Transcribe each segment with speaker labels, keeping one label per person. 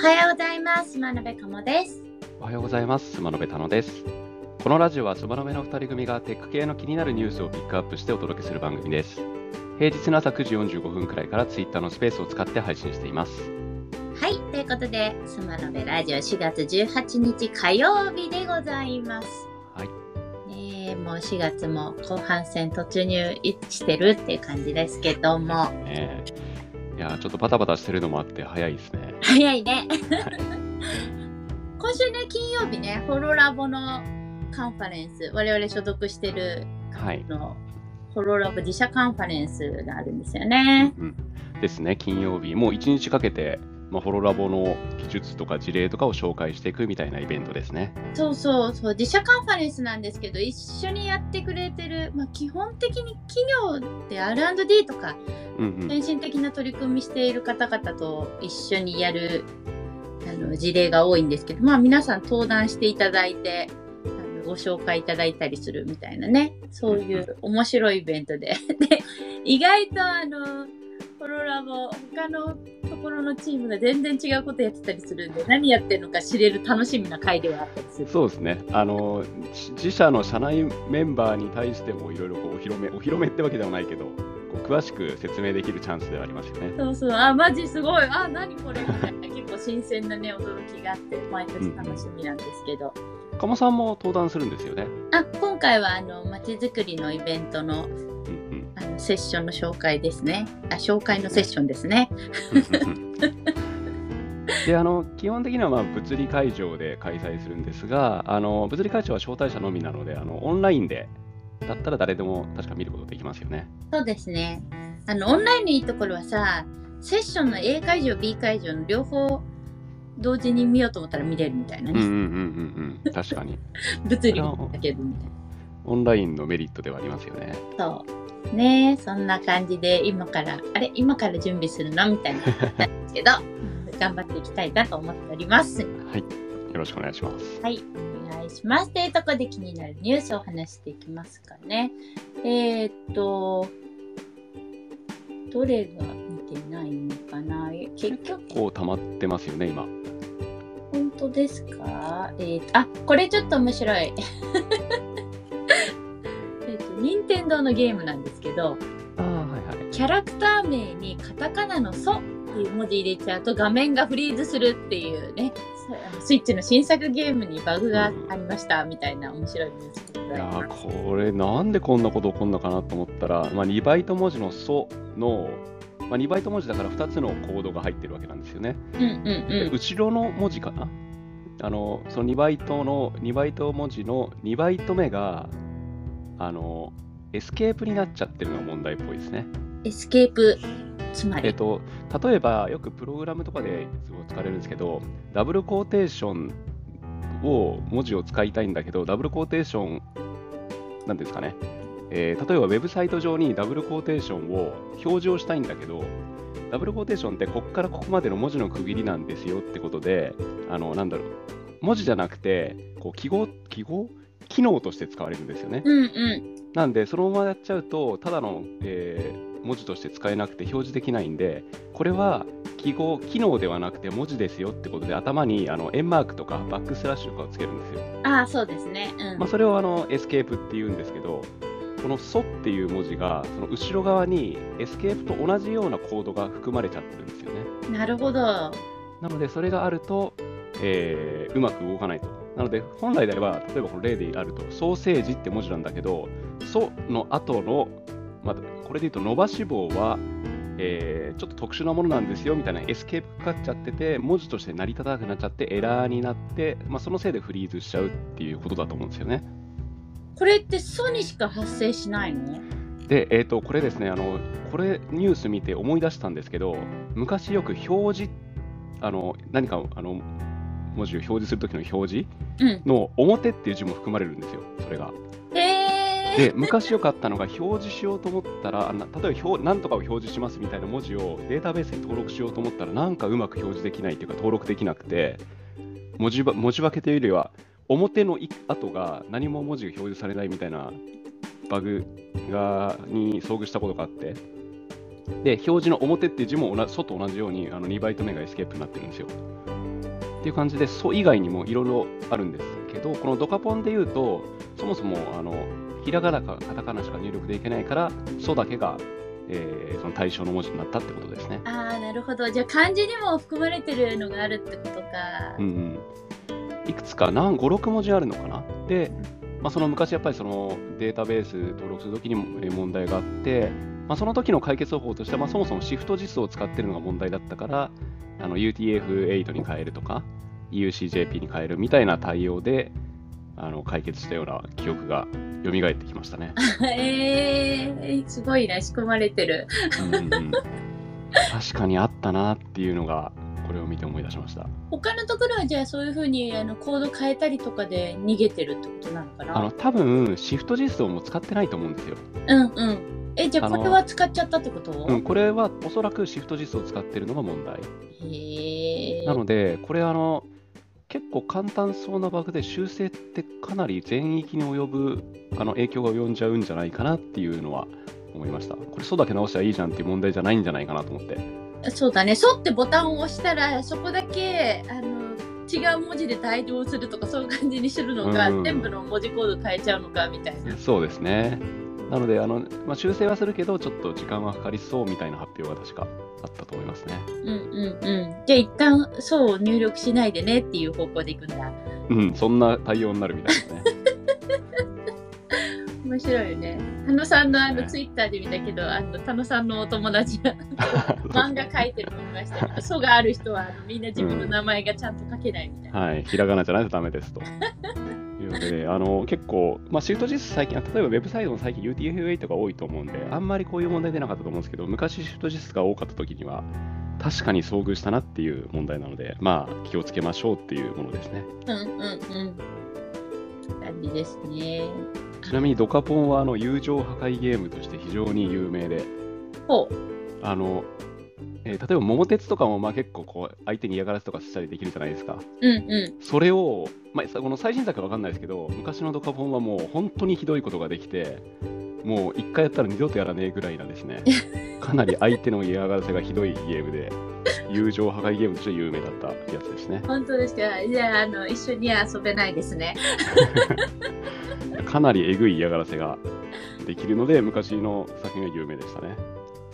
Speaker 1: はようございます。真鍋かもです。
Speaker 2: おはようございます。スマノベタノです。このラジオはスマノベの2人組がテック系の気になるニュースをピックアップしてお届けする番組です。平日の朝9時45分くらいからツイッターのスペースを使って配信しています。
Speaker 1: はい、ということで、スマノベラジオ4月18日火曜日でございます。
Speaker 2: はい。
Speaker 1: ねえもう4月も後半戦突入してるっていう感じですけども、
Speaker 2: ねえいやーちょっとバタバタしてるのもあって早いですね。
Speaker 1: 早いね。今週ね、金曜日ね、ホロラボのカンファレンス、我々所属してる
Speaker 2: はい。
Speaker 1: のホロラボ自社カンファレンスがあるんですよね。
Speaker 2: うん、ですね、金曜日、もう1日かけて、まあ、ホロラボの技術とか事例とかを紹介していくみたいなイベントですね。
Speaker 1: そうそうそう、自社カンファレンスなんですけど、一緒にやってくれてる、まあ、基本的に企業で R&D とか、
Speaker 2: うんうん。
Speaker 1: 先進的な取り組みしている方々と一緒にやるあの事例が多いんですけど、まあ皆さん登壇していただいて、あのご紹介いただいたりするみたいなね、そういう面白いイベントで。で、意外とあの、コロラボ、他のところのチームが全然違うことやってたりするんで、何やってるのか知れる楽しみな回ではあったりする。
Speaker 2: そうですね。あの、し自社の社内メンバーに対してもいろいろこうお披露目、お披露目ってわけではないけど、こう詳しく説明できるチャンスではありますよね。
Speaker 1: そうそう、あ、マジすごい、あ、何これみたいな、結構新鮮なね、驚きがあって、毎年楽しみなんですけど。
Speaker 2: 鴨さんも登壇するんですよね。
Speaker 1: あ、今回は、あの、まちづくりのイベントの、
Speaker 2: うん
Speaker 1: あの、セッションの紹介ですね。あ、紹介のセッションですね。
Speaker 2: うん。であの基本的にはまあ物理会場で開催するんですがあの物理会場は招待者のみなのであのオンラインでだったら誰でも確か見ることできますよね。
Speaker 1: そうですね。あの、オンラインのいいところはさ、セッションの A 会場、B 会場の両方、同時に見ようと思ったら見れるみたいなね。
Speaker 2: うんうんうんうんうん確かに
Speaker 1: 物理だけどみたいな。
Speaker 2: オンラインのメリットではありますよね。
Speaker 1: そう。ねそんな感じで、今から、あれ今から準備するの？みたいななんですけど、頑張っていきたいなと思っております。
Speaker 2: はい。よろしくお願いします。
Speaker 1: はい、お願いします。というところで気になるニュースを話していきますかね。えー、っと、どれが見てないのかな結局、
Speaker 2: こう溜まってますよね今。
Speaker 1: 本当ですか？えー、あ、これちょっと面白い。えっと、任天堂のゲームなんですけど、
Speaker 2: ああはいはい。
Speaker 1: キャラクター名にカタカナのソっていう文字入れちゃうと画面がフリーズするっていうね、のスイッチの新作ゲームにバグがありましたみたいな面白いニュース
Speaker 2: いやこれなんでこんなこと起こるのかなと思ったら、まあ、2バイト文字の「ソ」の、まあ、2バイト文字だから2つのコードが入ってるわけなんですよね。
Speaker 1: うんうんうん。
Speaker 2: 後ろの文字かな？あのその2バイトの2バイト文字の2バイト目があのエスケープになっちゃってるのが問題っぽいですね。
Speaker 1: エスケープ、つまり。
Speaker 2: えっと、例えばよくプログラムとかで使われるんですけどダブルコーテーションを文字を使いたいんだけどダブルコーテーションなんですかね、えー例えばウェブサイト上にダブルコーテーションを表示をしたいんだけどダブルコーテーションってここからここまでの文字の区切りなんですよってことであのなんだろう文字じゃなくてこう記号記号機能として使われるんですよね。
Speaker 1: うんうん。
Speaker 2: なんで、そのままやっちゃうと、ただの、えー文字として使えなくて表示できないんで、これは記号、機能ではなくて文字ですよってことで、頭にあの円マークとかバックスラッシュとかをつけるんですよ。
Speaker 1: ああ、そうですね。うん。
Speaker 2: まあ、それをあのエスケープって言うんですけど、このソっていう文字が、その後ろ側にエスケープと同じようなコードが含まれちゃってるんですよね。
Speaker 1: なるほど。
Speaker 2: なので、それがあると、えーうまく動かないと。なので、本来であれば、例えばこの例であると、ソーセージって文字なんだけど、ソの後の、まあ、これで言うと伸ばし棒は、えーちょっと特殊なものなんですよみたいなエスケープかかっちゃってて、文字として成り立たなくなっちゃって、エラーになって、まあ、そのせいでフリーズしちゃうっていうことだと思うんですよね。
Speaker 1: これってソにしか発生しないの？
Speaker 2: で、えー、とこれですねあの、これニュース見て思い出したんですけど、昔よく表示、あの何かあの文字を表示するときの表示
Speaker 1: うん。
Speaker 2: の表っていう字も含まれるんですよ、それが。で、昔よかったのが表示しようと思ったら、例えば表、なんとかを表示しますみたいな文字をデータベースに登録しようと思ったら、なんかうまく表示できないっていうか、登録できなくて、文字文字分けというよりは、表のい後が何も文字が表示されないみたいなバグがに遭遇したことがあって、で、表示の表っていう字も同じ、外同じようにあの2バイト目がエスケープになってるんですよ。っていう感じで、ソ以外にもいろいろあるんですけど、このドカポンで言うと、そもそもあのひらがなかカタカナしか入力できないから、ソだけが、えーその対象の文字になったってことですね。
Speaker 1: ああ、なるほど。じゃあ漢字にも含まれてるのがあるってことか。
Speaker 2: うんうん、いくつか何5、6文字あるのかな？で、まあ、その昔やっぱりそのデータベース登録するときにもえー問題があって、まあ、その時の解決方法としては、まあ、そもそもシフト実数を使ってるのが問題だったから、あの UTF-8 に変えるとか、EUCJP に変えるみたいな対応であの解決したような記憶が蘇ってきましたね。
Speaker 1: えー、すごいな、仕込まれてる。
Speaker 2: うん確かにあったなっていうのが、これを見て思い出しました。
Speaker 1: 他のところはじゃあそういうふうにあのコード変えたりとかで逃げてるってことなのかな？
Speaker 2: あの多分シフト実装も使ってないと思うんですよ。
Speaker 1: うんうん。え、じゃあこれは使っちゃったってこと、
Speaker 2: うん、これはおそらくシフト実装を使ってるのが問題。
Speaker 1: へえ。
Speaker 2: なので、これあの、結構簡単そうなバグで修正ってかなり全域に及ぶあの影響が及んじゃうんじゃないかなっていうのは思いました。これ、そうだけ直したらいいじゃんっていう問題じゃないんじゃないかなと思って。
Speaker 1: そうだね。そうってボタンを押したら、そこだけ、あの、違う文字で対応するとか、そういう感じにするのか、
Speaker 2: うん
Speaker 1: 全部の文字コード変えちゃうのか、みたいな。
Speaker 2: そうですね。なので、あのまあ、修正はするけど、ちょっと時間はかかりそうみたいな発表が確かあったと思いますね。
Speaker 1: うんうんうん。じゃあ一旦、そうを入力しないでねっていう方向でいくんだ。
Speaker 2: うん、そんな対応になるみたいですね。
Speaker 1: 面白いよね。田野さんのあの
Speaker 2: ね
Speaker 1: ツイッターで見たけど、あの田野さんのお友達が 漫画描いてるの見ましたけど、そうがある人はみんな自分の名前がちゃんと書けないみたいな。
Speaker 2: はい、ひらがなじゃないとダメですと。いうので、あの結構、まあ、シフト実数最近、例えばウェブサイトも最近 UTF-8 が多いと思うんで、あんまりこういう問題出なかったと思うんですけど、昔シフト実数が多かった時には、確かに遭遇したなっていう問題なので、まあ、気をつけましょうっていうものですね。
Speaker 1: うんうんうん。感じですね。
Speaker 2: ちなみにドカポンはあの友情破壊ゲームとして非常に有名で、
Speaker 1: ほう。
Speaker 2: あのえー例えば桃鉄とかもまあ結構こう相手に嫌がらせとかしたりできるじゃないですか。
Speaker 1: うんうん。
Speaker 2: それを、まあ、さこの最新作は分かんないですけど、昔のドカポンはもう本当にひどいことができて、もう一回やったら二度とやらねえぐらいなんですね。かなり相手の嫌がらせがひどいゲームで、友情破壊ゲームとして有名だったやつですね。
Speaker 1: 本当ですか？じゃあ、あの、一緒には遊べないですね。
Speaker 2: かなりえぐい嫌がらせができるので、昔の作品が有名でしたね。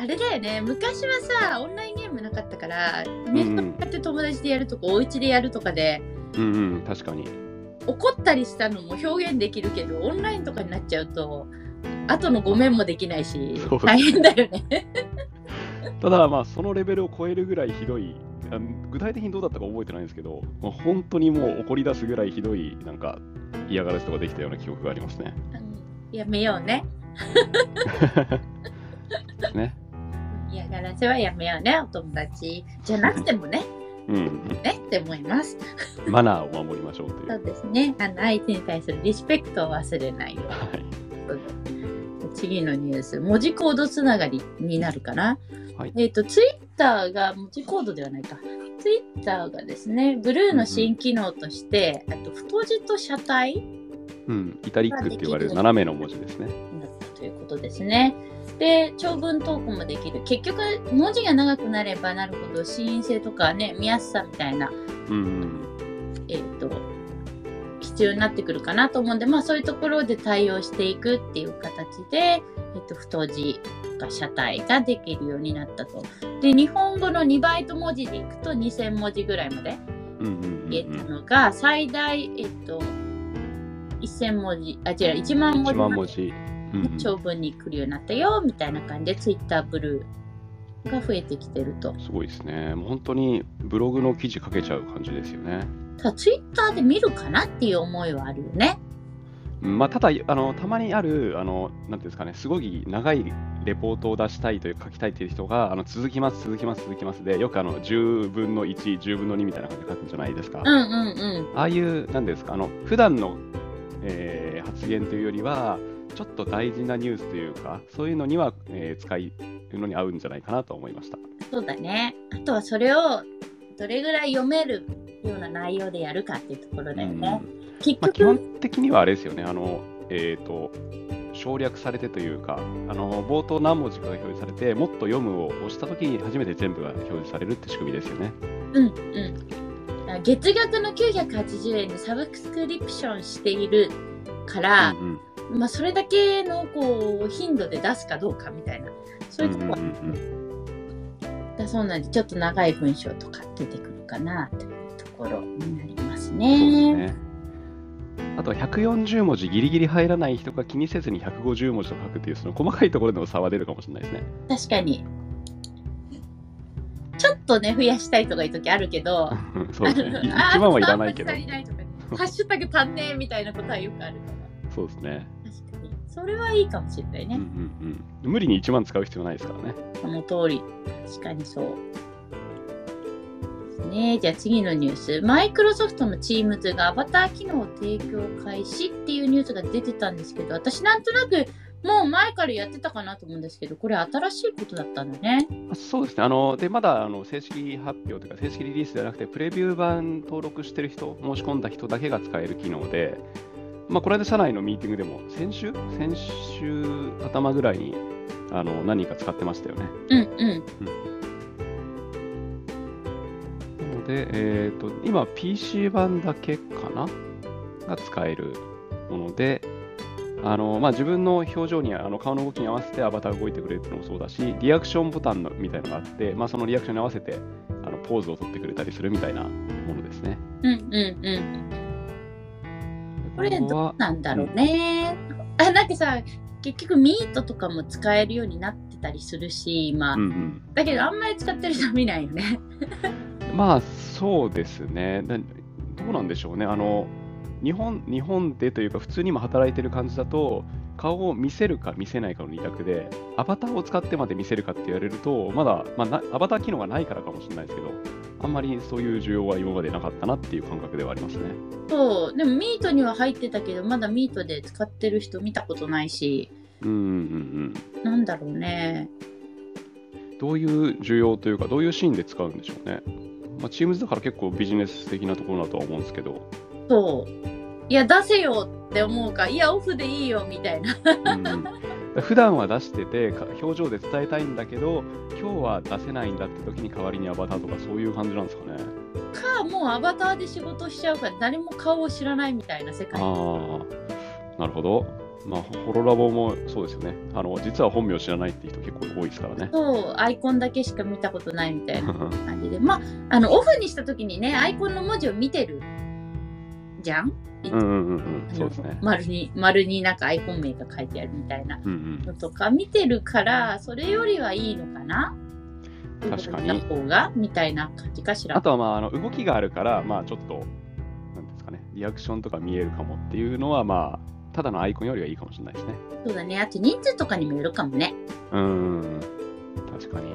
Speaker 1: あれだよね。昔はさ、オンラインゲームなかったから、ネット使って友達でやるとか、お家でやるとかで、
Speaker 2: うんうん、確かに。
Speaker 1: 怒ったりしたのも表現できるけど、オンラインとかになっちゃうと、後のごめんもできないし大変だよね。
Speaker 2: ただ、まあ、そのレベルを超えるぐらいひどい、具体的にどうだったか覚えてないんですけど、まあ、本当にもう怒り出すぐらいひどい、なんか、嫌がらせとかできたような記憶がありますね。
Speaker 1: うんやめようね。
Speaker 2: ね。
Speaker 1: 嫌がらせはやめようね。お友達じゃなくてもね、
Speaker 2: うん。
Speaker 1: ねって思います。
Speaker 2: マナーを守りましょうという。
Speaker 1: そうですね。あの、相手に対するリスペクトを忘れないように。
Speaker 2: はい。
Speaker 1: 次のニュース、文字コードつながりになるかな。
Speaker 2: はい
Speaker 1: えっ、と、ツイッターが、文字コードではないか。ツイッターがですね、ブルーの新機能として、あと、太字と車体
Speaker 2: うん。イタリックって言われる斜めの文字ですね。
Speaker 1: ことですね。で、長文投稿もできる。結局、文字が長くなればなるほど、視認性とかね、見やすさみたいな、
Speaker 2: うんうん。
Speaker 1: えっ、と、必要になってくるかなと思うんで、まあそういうところで対応していくっていう形で、えっ、と、太字とか車体ができるようになったと。で、日本語の2バイト文字でいくと2000文字ぐらいまで
Speaker 2: うんうんうん
Speaker 1: 言えたのが、最大、えっ、と、1000文字、あ、違う、1万文字
Speaker 2: 1万文字。
Speaker 1: 長文に来るようになったよ、みたいな感じで、ツイッターブルーが増えてきてると。
Speaker 2: すごいですね。もう本当にブログの記事書けちゃう感じですよね。
Speaker 1: ただ、ツイッターで見るかなっていう思いはあるよね。
Speaker 2: うんまあ、ただあの、たまにある、あのなんていうんですかね、すごい長いレポートを出したいという書きたいという人が、あの続きます、続きます、続きますで、よくあの10分の1、10分の2みたいな感じで書くんじゃないですか。
Speaker 1: うんうんうん。
Speaker 2: ああいう、なんですか、あの普段の、えー発言というよりは、ちょっと大事なニュースというか、そういうのには、えー使いのに合うんじゃないかなと思いました。
Speaker 1: そうだね。あとはそれをどれぐらい読めるような内容でやるかっていうところだよね。結
Speaker 2: まあ、基
Speaker 1: 局、
Speaker 2: 本的にはあれですよね、あの、えっ、と、省略されてというか、あの、冒頭何文字かが表示されて、もっと読むを押したときに初めて全部が表示されるって仕組みですよね。
Speaker 1: うんうん。月額の980円でサブスクリプションしているから、
Speaker 2: うん
Speaker 1: まあ、それだけのこう頻度で出すかどうかみたいなそういうとこだそうなんでちょっと長い文章とか出てくるかなというところになりますね。
Speaker 2: ね。あとは140文字ギリギリ入らない人が気にせずに150文字と書くっていうその細かいところでも差は出るかもしれないですね。
Speaker 1: 確かにちょっとね増やしたいとかいう時あるけど
Speaker 2: そうですね。い
Speaker 1: あ
Speaker 2: 1万はいらないけど
Speaker 1: ハッシュタグ足んねえみたいなことはよくあるから
Speaker 2: そうですね。
Speaker 1: それはいいかもしれない
Speaker 2: うんう
Speaker 1: ね、
Speaker 2: んうん。無理に1万使う必要ないですからね。
Speaker 1: その通り確かにそうねじゃあ次のニュースマイクロソフトの Teams がアバター機能を提供開始っていうニュースが出てたんですけど私なんとなくもう前からやってたかなと思うんですけどこれ新しいことだったんだね
Speaker 2: あそうですね。あのでまだあの正式発表というか正式リリースではなくてプレビュー版登録してる人申し込んだ人だけが使える機能で、まあ、これで社内のミーティングでも先週？先週頭ぐらいにあの何人か使ってましたよね。
Speaker 1: うんうん。
Speaker 2: なので、えー、と今 PC 版だけかな？が使えるもので、あのまあ、自分の表情にあの顔の動きに合わせてアバターが動いてくれるっていうのもそうだし、リアクションボタンのみたいなのがあって、まあ、そのリアクションに合わせてあのポーズを取ってくれたりするみたいなものですね。
Speaker 1: うんうんうんこれどうなんだろうね。あ、なんかさ、結局ミートとかも使えるようになってたりするし、今。
Speaker 2: うんうん、
Speaker 1: だけどあんまり使ってる人見ないよね。
Speaker 2: まあそうですね。だどうなんでしょうね。あの日本日本でというか普通に今働いてる感じだと顔を見せるか見せないかの二択でアバターを使ってまで見せるかって言われるとまだ、まあ、なアバター機能がないからかもしれないですけどあんまりそういう需要は今までなかったなっていう感覚ではありますね。
Speaker 1: そう。でもミートには入ってたけど、まだミートで使ってる人見たことないし、
Speaker 2: うんうんうん
Speaker 1: なんだろうね。
Speaker 2: うん。どういう需要というかどういうシーンで使うんでしょうね。まあ、Teams だから結構ビジネス的なところだとは思うんですけど。
Speaker 1: そう。いや、出せよって思うか、いや、オフでいいよみたいな。
Speaker 2: うん普段は出しててか表情で伝えたいんだけど今日は出せないんだって時に代わりにアバターとかそういう感じなんですかね
Speaker 1: か、もうアバターで仕事しちゃうから、誰も顔を知らないみたいな世界。
Speaker 2: ああなるほじまあホロラボもそうですよねあの実は本名知らないっていう人結構多いですからね
Speaker 1: そう、アイコンだけしか見たことないみたいな 感じで。まあ、あの、オフにした時にね、アイコンの文字を見てるじゃん？丸に、丸になんかアイコン名が書いてあるみたいな
Speaker 2: うん
Speaker 1: のとか見てるから、それよりはいいのかな？
Speaker 2: 確かに。
Speaker 1: 方がみたいな感じかし
Speaker 2: うん、
Speaker 1: ら。
Speaker 2: あとはまああの動きがあるからまあちょっとなんですかね。リアクションとか見えるかもっていうのはまあただのアイコンよりはいいかもしれないですね。
Speaker 1: そうだね。あと人数とかにもよるかもね。
Speaker 2: うん。確かに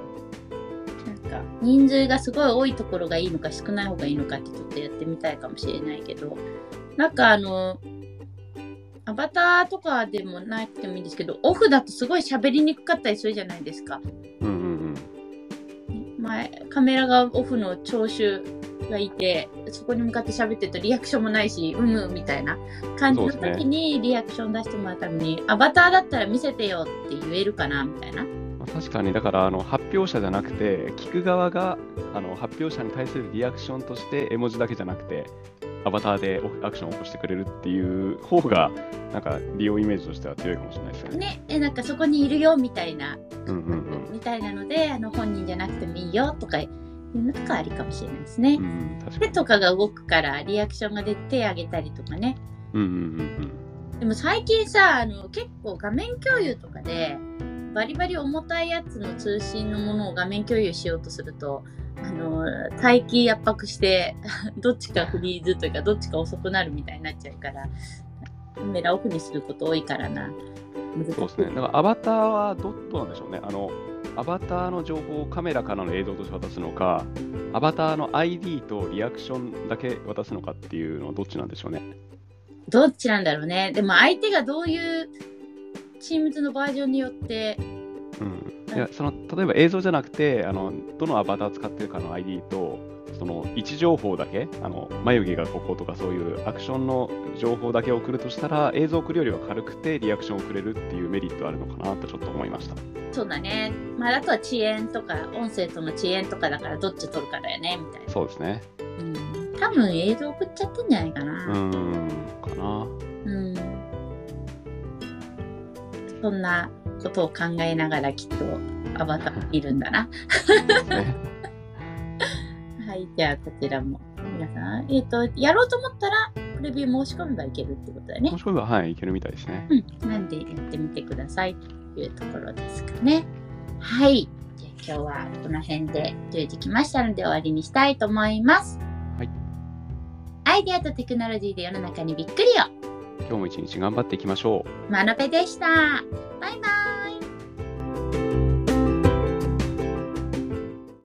Speaker 1: か、人数がすごい多いところがいいのか少ない方がいいのかってちょっとやってみたいかもしれないけど、なんかあの、アバターとかでもなくてもいいんですけど、オフだとすごい喋りにくかったりするじゃないですか。
Speaker 2: うんうんうん
Speaker 1: 前、カメラがオフの聴取がいて、そこに向かって喋ってるとリアクションもないし、うんうんみたいな感じの時にリアクション出してもらうために、アバターだったら見せてよって言えるかなみたいな。
Speaker 2: まあ確かに、だからあの発表者じゃなくて、聞く側があの発表者に対するリアクションとして、絵文字だけじゃなくて、アバターでアクションを起こしてくれるっていう方が、なんか利用イメージとしては強いかもしれないですよね。
Speaker 1: ね、え、なんかそこにいるよみたいな、
Speaker 2: うんうんうん
Speaker 1: みたいなので、あの本人じゃなくてもいいよとかいうのとかありかもしれないですね
Speaker 2: う。ん、
Speaker 1: 手
Speaker 2: に。
Speaker 1: とかが動くからリアクションが出て手挙げたりとかね。
Speaker 2: うんうんうん
Speaker 1: でも最近さ、あの結構画面共有とかで、バリバリ重たいやつの通信のものを画面共有しようとすると、あの、待機圧迫して、どっちかフリーズというか、どっちか遅くなるみたいになっちゃうから、カメラオフにすること多いからな。
Speaker 2: そうですね。だからアバターはどどうなんでしょうね。あのアバターの情報をカメラからの映像として渡すのか、アバターの ID とリアクションだけ渡すのかっていうのはどっちなんでしょうね。
Speaker 1: どっちなんだろうね。でも相手がどういうチームズのバージョンによって、
Speaker 2: うん、いやその例えば映像じゃなくてあの、どのアバター使ってるかの ID と、その位置情報だけ、あの眉毛がこことかそういうアクションの情報だけ送るとしたら、映像送るよりは軽くてリアクションを送れるっていうメリットあるのかなとちょっと思いました。
Speaker 1: そうだね。まあ、あとは遅延とか、音声との遅延とかだからどっち取るかだよね、みたいな。
Speaker 2: そうですね。
Speaker 1: うん、多多分映像送っちゃってんじゃないか
Speaker 2: う
Speaker 1: な。
Speaker 2: ーん、かな。
Speaker 1: うん。そんなことを考えながらきっとアバターいるんだな。
Speaker 2: ね、
Speaker 1: はい、じゃあこちらも。皆さん、えっ、と、やろうと思ったら、プレビュー申し込めばいけるってことだよね
Speaker 2: も。しくは、はい、いけるみたいですね。
Speaker 1: うん。なんでやってみてくださいというところですかね。はい。じゃあ今日はこの辺で10時来ましたので終わりにしたいと思います。
Speaker 2: はい。
Speaker 1: アイデアとテクノロジーで世の中にびっくりを。
Speaker 2: 今日も一日頑張っていきましょう。
Speaker 1: マナペでした。バイバイ。